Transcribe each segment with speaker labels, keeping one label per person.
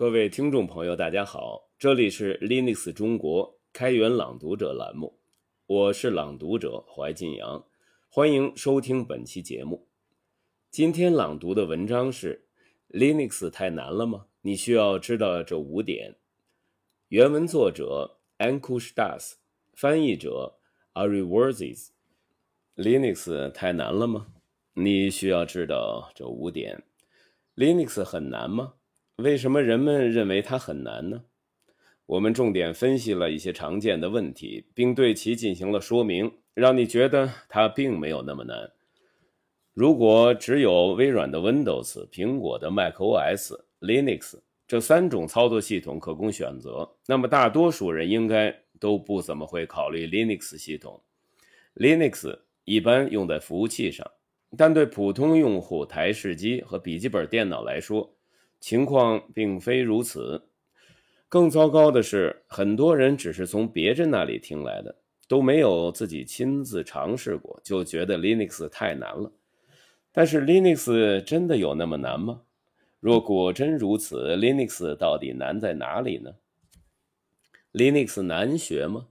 Speaker 1: 各位听众朋友，大家好，这里是 Linux 中国开源朗读者栏目，我是朗读者怀晋阳，欢迎收听本期节目。今天朗读的文章是 Linux 太难了吗？你需要知道这五点。原文作者 Ankush Das，翻译者 Ari Worthies。Linux 太难了吗？你需要知道这五点。Linux 很难吗？为什么人们认为它很难呢？我们重点分析了一些常见的问题，并对其进行了说明，让你觉得它并没有那么难。如果只有微软的 Windows、苹果的 macOS、Linux 这三种操作系统可供选择，那么大多数人应该都不怎么会考虑 Linux 系统。Linux 一般用在服务器上，但对普通用户、台式机和笔记本电脑来说，情况并非如此，更糟糕的是，很多人只是从别人那里听来的，都没有自己亲自尝试过，就觉得 Linux 太难了。但是 Linux 真的有那么难吗？若果真如此，Linux 到底难在哪里呢？Linux 难学吗？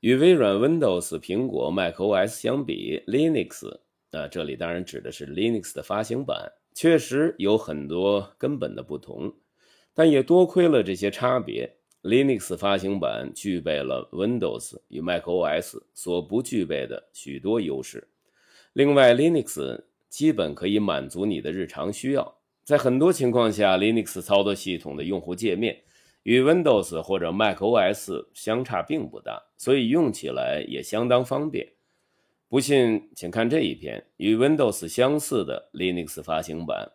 Speaker 1: 与微软 Windows、苹果 macOS 相比，Linux，啊，这里当然指的是 Linux 的发行版。确实有很多根本的不同，但也多亏了这些差别，Linux 发行版具备了 Windows 与 macOS 所不具备的许多优势。另外，Linux 基本可以满足你的日常需要。在很多情况下，Linux 操作系统的用户界面与 Windows 或者 macOS 相差并不大，所以用起来也相当方便。不信，请看这一篇与 Windows 相似的 Linux 发行版。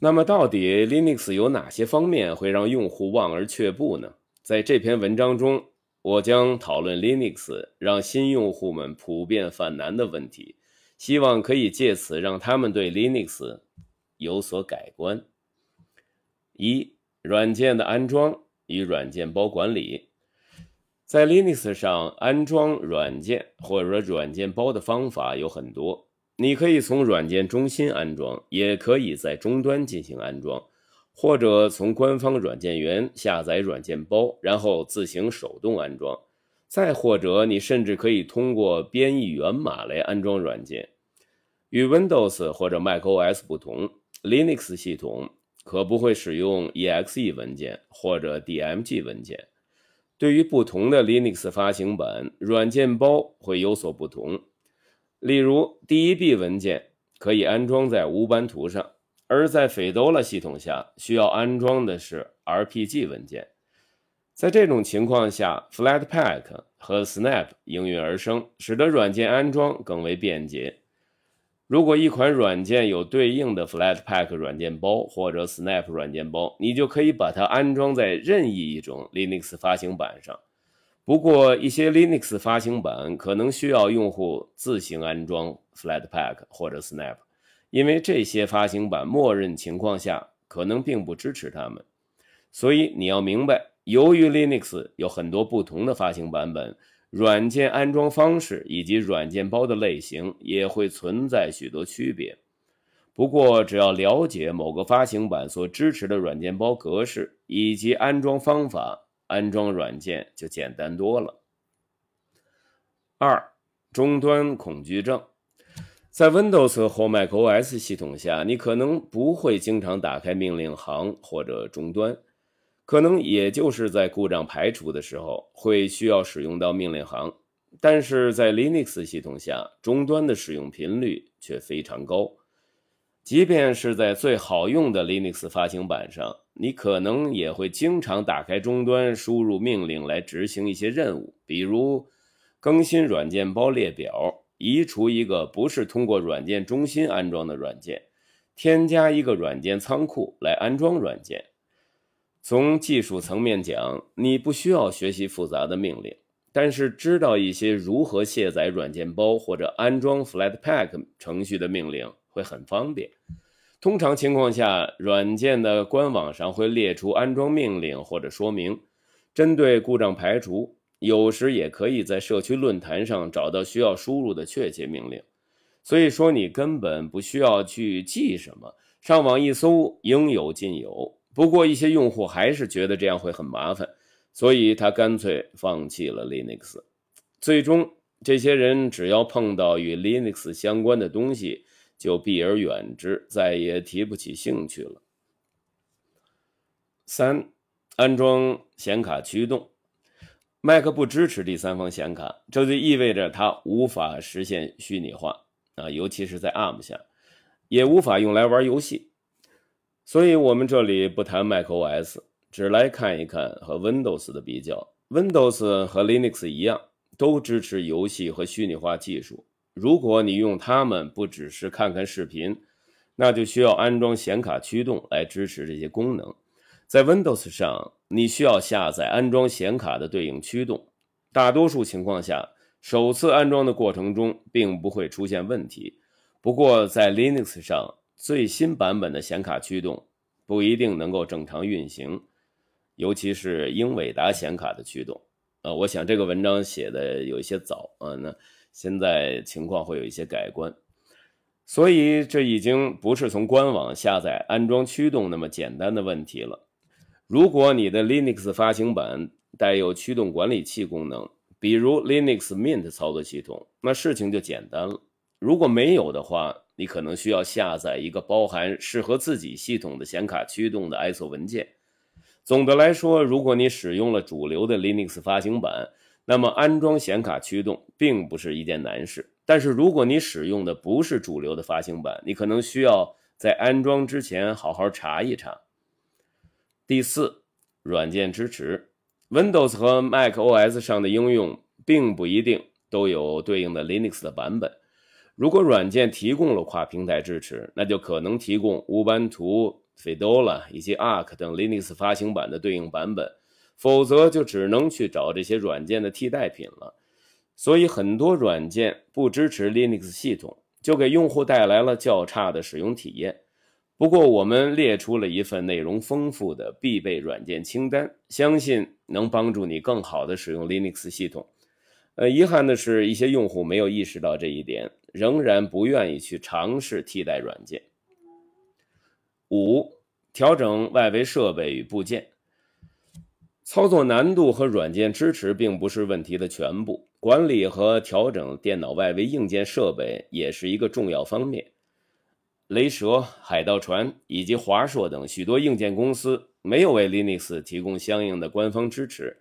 Speaker 1: 那么，到底 Linux 有哪些方面会让用户望而却步呢？在这篇文章中，我将讨论 Linux 让新用户们普遍犯难的问题，希望可以借此让他们对 Linux 有所改观。一、软件的安装与软件包管理。在 Linux 上安装软件或者说软件包的方法有很多，你可以从软件中心安装，也可以在终端进行安装，或者从官方软件园下载软件包，然后自行手动安装。再或者，你甚至可以通过编译源码来安装软件。与 Windows 或者 macOS 不同，Linux 系统可不会使用 exe 文件或者 DMG 文件。对于不同的 Linux 发行版，软件包会有所不同。例如，第一 B 文件可以安装在无班图上，而在 Fedora 系统下需要安装的是 RPG 文件。在这种情况下，Flatpak 和 Snap 应运而生，使得软件安装更为便捷。如果一款软件有对应的 Flatpak 软件包或者 Snap 软件包，你就可以把它安装在任意一种 Linux 发行版上。不过，一些 Linux 发行版可能需要用户自行安装 Flatpak 或者 Snap，因为这些发行版默认情况下可能并不支持它们。所以你要明白，由于 Linux 有很多不同的发行版本。软件安装方式以及软件包的类型也会存在许多区别。不过，只要了解某个发行版所支持的软件包格式以及安装方法，安装软件就简单多了。二、终端恐惧症，在 Windows 或 macOS 系统下，你可能不会经常打开命令行或者终端。可能也就是在故障排除的时候会需要使用到命令行，但是在 Linux 系统下，终端的使用频率却非常高。即便是在最好用的 Linux 发行版上，你可能也会经常打开终端，输入命令来执行一些任务，比如更新软件包列表、移除一个不是通过软件中心安装的软件、添加一个软件仓库来安装软件。从技术层面讲，你不需要学习复杂的命令，但是知道一些如何卸载软件包或者安装 Flatpak 程序的命令会很方便。通常情况下，软件的官网上会列出安装命令或者说明。针对故障排除，有时也可以在社区论坛上找到需要输入的确切命令。所以说，你根本不需要去记什么，上网一搜，应有尽有。不过一些用户还是觉得这样会很麻烦，所以他干脆放弃了 Linux。最终，这些人只要碰到与 Linux 相关的东西，就避而远之，再也提不起兴趣了。三，安装显卡驱动。Mac 不支持第三方显卡，这就意味着它无法实现虚拟化啊，尤其是在 ARM 下，也无法用来玩游戏。所以，我们这里不谈 macOS，只来看一看和 Windows 的比较。Windows 和 Linux 一样。都支持游戏和虚拟化技术。如果你用它们不只是看看视频，那就需要安装显卡驱动来支持这些功能。在 Windows 上，你需要下载安装显卡的对应驱动。大多数情况下，首次安装的过程中并不会出现问题。不过，在 Linux 上，最新版本的显卡驱动不一定能够正常运行，尤其是英伟达显卡的驱动。呃，我想这个文章写的有一些早啊，那现在情况会有一些改观，所以这已经不是从官网下载安装驱动那么简单的问题了。如果你的 Linux 发行版带有驱动管理器功能，比如 Linux Mint 操作系统，那事情就简单了。如果没有的话，你可能需要下载一个包含适合自己系统的显卡驱动的 ISO 文件。总的来说，如果你使用了主流的 Linux 发行版，那么安装显卡驱动并不是一件难事。但是，如果你使用的不是主流的发行版，你可能需要在安装之前好好查一查。第四，软件支持，Windows 和 macOS 上的应用并不一定都有对应的 Linux 的版本。如果软件提供了跨平台支持，那就可能提供 Ubuntu。Fedora 以及 Arc 等 Linux 发行版的对应版本，否则就只能去找这些软件的替代品了。所以很多软件不支持 Linux 系统，就给用户带来了较差的使用体验。不过，我们列出了一份内容丰富的必备软件清单，相信能帮助你更好的使用 Linux 系统。呃，遗憾的是，一些用户没有意识到这一点，仍然不愿意去尝试替代软件。五、调整外围设备与部件。操作难度和软件支持并不是问题的全部，管理和调整电脑外围硬件设备也是一个重要方面。雷蛇、海盗船以及华硕等许多硬件公司没有为 Linux 提供相应的官方支持，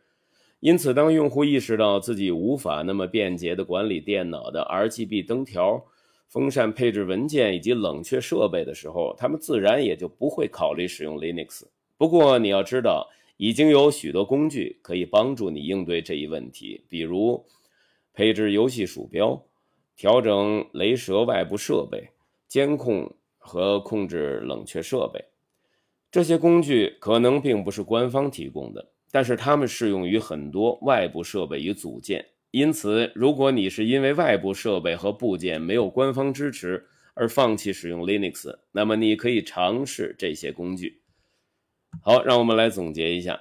Speaker 1: 因此，当用户意识到自己无法那么便捷地管理电脑的 RGB 灯条，风扇配置文件以及冷却设备的时候，他们自然也就不会考虑使用 Linux。不过你要知道，已经有许多工具可以帮助你应对这一问题，比如配置游戏鼠标、调整雷蛇外部设备、监控和控制冷却设备。这些工具可能并不是官方提供的，但是它们适用于很多外部设备与组件。因此，如果你是因为外部设备和部件没有官方支持而放弃使用 Linux，那么你可以尝试这些工具。好，让我们来总结一下。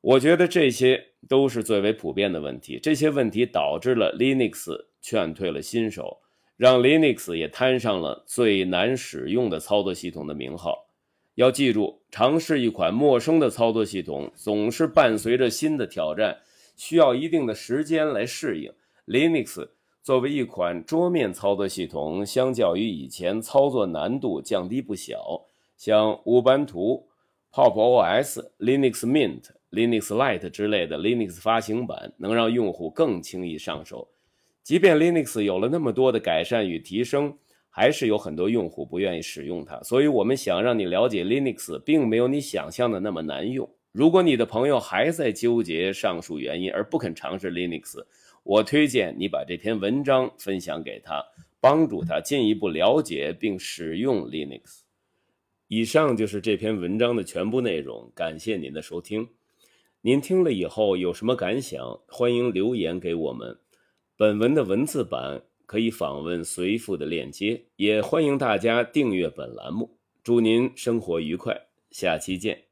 Speaker 1: 我觉得这些都是最为普遍的问题。这些问题导致了 Linux 劝退了新手，让 Linux 也摊上了最难使用的操作系统的名号。要记住，尝试一款陌生的操作系统，总是伴随着新的挑战。需要一定的时间来适应。Linux 作为一款桌面操作系统，相较于以前，操作难度降低不小。像乌班图、Pop OS、Linux Mint、Linux Lite 之类的 Linux 发行版，能让用户更轻易上手。即便 Linux 有了那么多的改善与提升，还是有很多用户不愿意使用它。所以，我们想让你了解 Linux，并没有你想象的那么难用。如果你的朋友还在纠结上述原因而不肯尝试 Linux，我推荐你把这篇文章分享给他，帮助他进一步了解并使用 Linux。以上就是这篇文章的全部内容，感谢您的收听。您听了以后有什么感想？欢迎留言给我们。本文的文字版可以访问随附的链接，也欢迎大家订阅本栏目。祝您生活愉快，下期见。